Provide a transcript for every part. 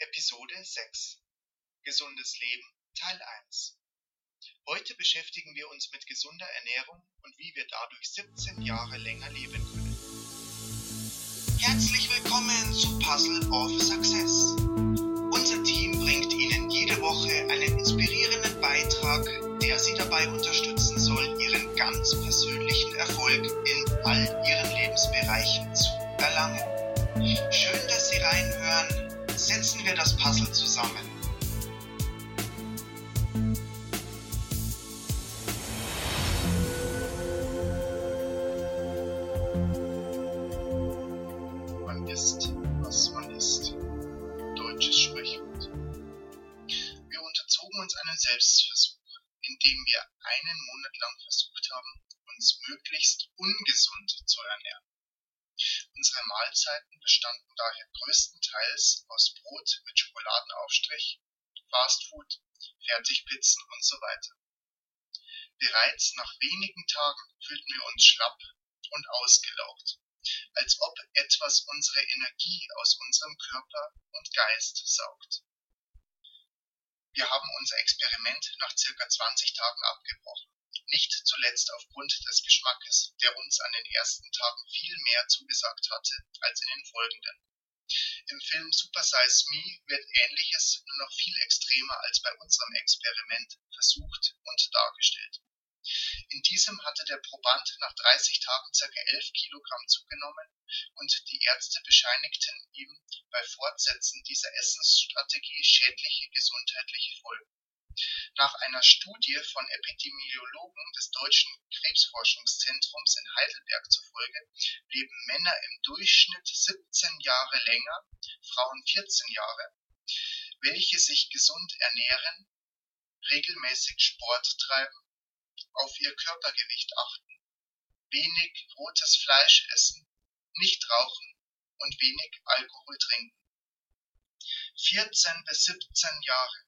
Episode 6 Gesundes Leben Teil 1 Heute beschäftigen wir uns mit gesunder Ernährung und wie wir dadurch 17 Jahre länger leben können. Herzlich willkommen zu Puzzle of Success. Unser Team bringt Ihnen jede Woche einen inspirierenden Beitrag, der Sie dabei unterstützen soll, Ihren ganz persönlichen Erfolg in all Ihren Lebensbereichen zu erlangen. Schön, dass Sie reinhören setzen wir das Puzzle zusammen. Man ist, was man ist. Deutsches Sprichwort. Wir unterzogen uns einem Selbstversuch, indem wir einen Monat lang versucht haben, uns möglichst ungesund zu ernähren. Unsere Mahlzeiten bestanden daher größtenteils aus Brot mit Schokoladenaufstrich, Fastfood, Fertigpizzen weiter. Bereits nach wenigen Tagen fühlten wir uns schlapp und ausgelaugt, als ob etwas unsere Energie aus unserem Körper und Geist saugt. Wir haben unser Experiment nach circa 20 Tagen abgebrochen nicht zuletzt aufgrund des Geschmackes, der uns an den ersten Tagen viel mehr zugesagt hatte als in den folgenden. Im Film Super Size Me wird Ähnliches nur noch viel extremer als bei unserem Experiment versucht und dargestellt. In diesem hatte der Proband nach 30 Tagen ca. 11 Kilogramm zugenommen und die Ärzte bescheinigten ihm bei Fortsetzen dieser Essensstrategie schädliche gesundheitliche Folgen. Nach einer Studie von Epidemiologen des Deutschen Krebsforschungszentrums in Heidelberg zufolge leben Männer im Durchschnitt 17 Jahre länger, Frauen 14 Jahre, welche sich gesund ernähren, regelmäßig Sport treiben, auf ihr Körpergewicht achten, wenig rotes Fleisch essen, nicht rauchen und wenig Alkohol trinken. 14 bis 17 Jahre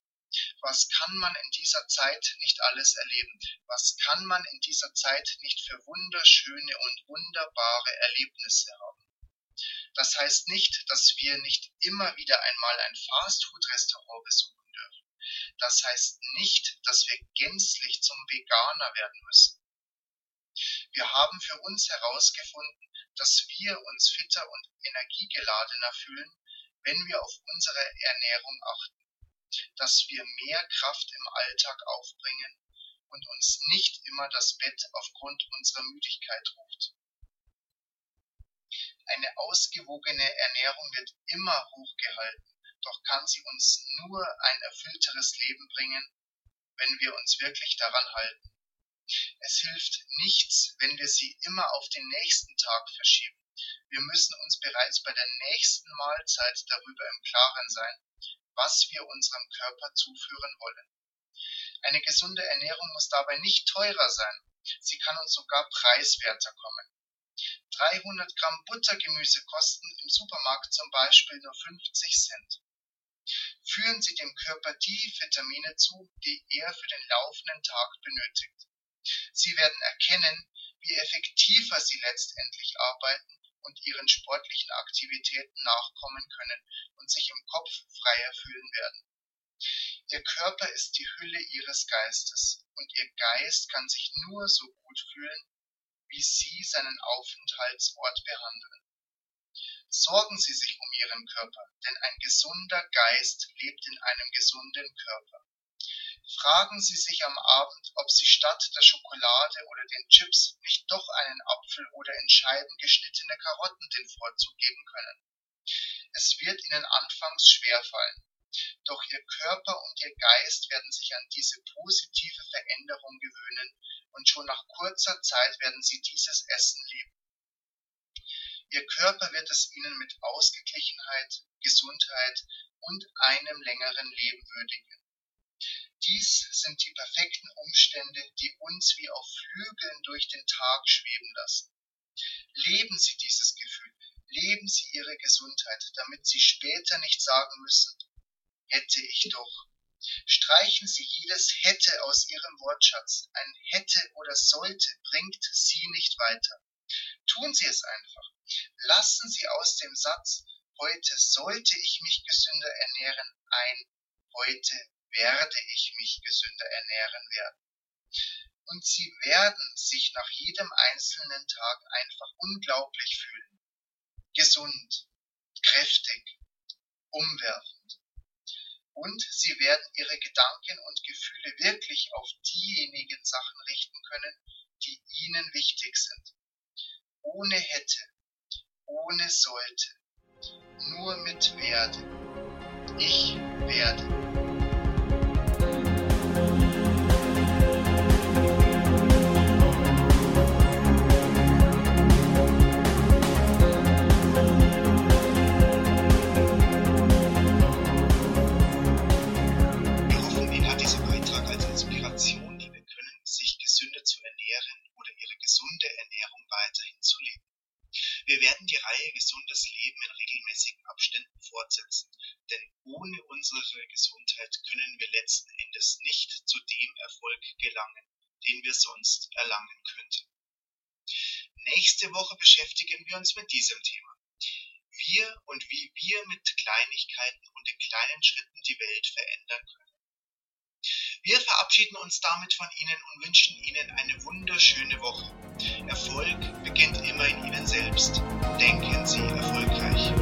was kann man in dieser Zeit nicht alles erleben? Was kann man in dieser Zeit nicht für wunderschöne und wunderbare Erlebnisse haben? Das heißt nicht, dass wir nicht immer wieder einmal ein Fastfood-Restaurant besuchen dürfen. Das heißt nicht, dass wir gänzlich zum Veganer werden müssen. Wir haben für uns herausgefunden, dass wir uns fitter und energiegeladener fühlen, wenn wir auf unsere Ernährung achten dass wir mehr Kraft im Alltag aufbringen und uns nicht immer das Bett aufgrund unserer Müdigkeit ruft. Eine ausgewogene Ernährung wird immer hochgehalten, doch kann sie uns nur ein erfüllteres Leben bringen, wenn wir uns wirklich daran halten. Es hilft nichts, wenn wir sie immer auf den nächsten Tag verschieben. Wir müssen uns bereits bei der nächsten Mahlzeit darüber im Klaren sein, was wir unserem Körper zuführen wollen. Eine gesunde Ernährung muss dabei nicht teurer sein. Sie kann uns sogar preiswerter kommen. 300 Gramm Buttergemüse kosten im Supermarkt zum Beispiel nur 50 Cent. Führen Sie dem Körper die Vitamine zu, die er für den laufenden Tag benötigt. Sie werden erkennen, wie effektiver Sie letztendlich arbeiten und ihren sportlichen Aktivitäten nachkommen können und sich im Kopf freier fühlen werden. Ihr Körper ist die Hülle ihres Geistes und ihr Geist kann sich nur so gut fühlen, wie Sie seinen Aufenthaltsort behandeln. Sorgen Sie sich um Ihren Körper, denn ein gesunder Geist lebt in einem gesunden Körper. Fragen Sie sich am Abend, ob Sie statt der Schokolade oder den Chips nicht doch einen Apfel oder in Scheiben geschnittene Karotten den Vorzug geben können. Es wird Ihnen anfangs schwerfallen, doch Ihr Körper und Ihr Geist werden sich an diese positive Veränderung gewöhnen und schon nach kurzer Zeit werden Sie dieses Essen lieben. Ihr Körper wird es Ihnen mit Ausgeglichenheit, Gesundheit und einem längeren Leben würdigen. Dies sind die perfekten Umstände, die uns wie auf Flügeln durch den Tag schweben lassen. Leben Sie dieses Gefühl, leben Sie Ihre Gesundheit, damit Sie später nicht sagen müssen, hätte ich doch. Streichen Sie jedes hätte aus Ihrem Wortschatz. Ein hätte oder sollte bringt Sie nicht weiter. Tun Sie es einfach. Lassen Sie aus dem Satz heute sollte ich mich gesünder ernähren ein heute werde ich mich gesünder ernähren werden. Und sie werden sich nach jedem einzelnen Tag einfach unglaublich fühlen. Gesund, kräftig, umwerfend. Und sie werden ihre Gedanken und Gefühle wirklich auf diejenigen Sachen richten können, die ihnen wichtig sind. Ohne hätte, ohne sollte, nur mit werde. Ich werde. Wir werden die Reihe Gesundes Leben in regelmäßigen Abständen fortsetzen, denn ohne unsere Gesundheit können wir letzten Endes nicht zu dem Erfolg gelangen, den wir sonst erlangen könnten. Nächste Woche beschäftigen wir uns mit diesem Thema. Wir und wie wir mit Kleinigkeiten und in kleinen Schritten die Welt verändern können. Wir verabschieden uns damit von Ihnen und wünschen Ihnen eine wunderschöne Woche. Erfolg beginnt immer in Ihnen selbst. Denken Sie erfolgreich.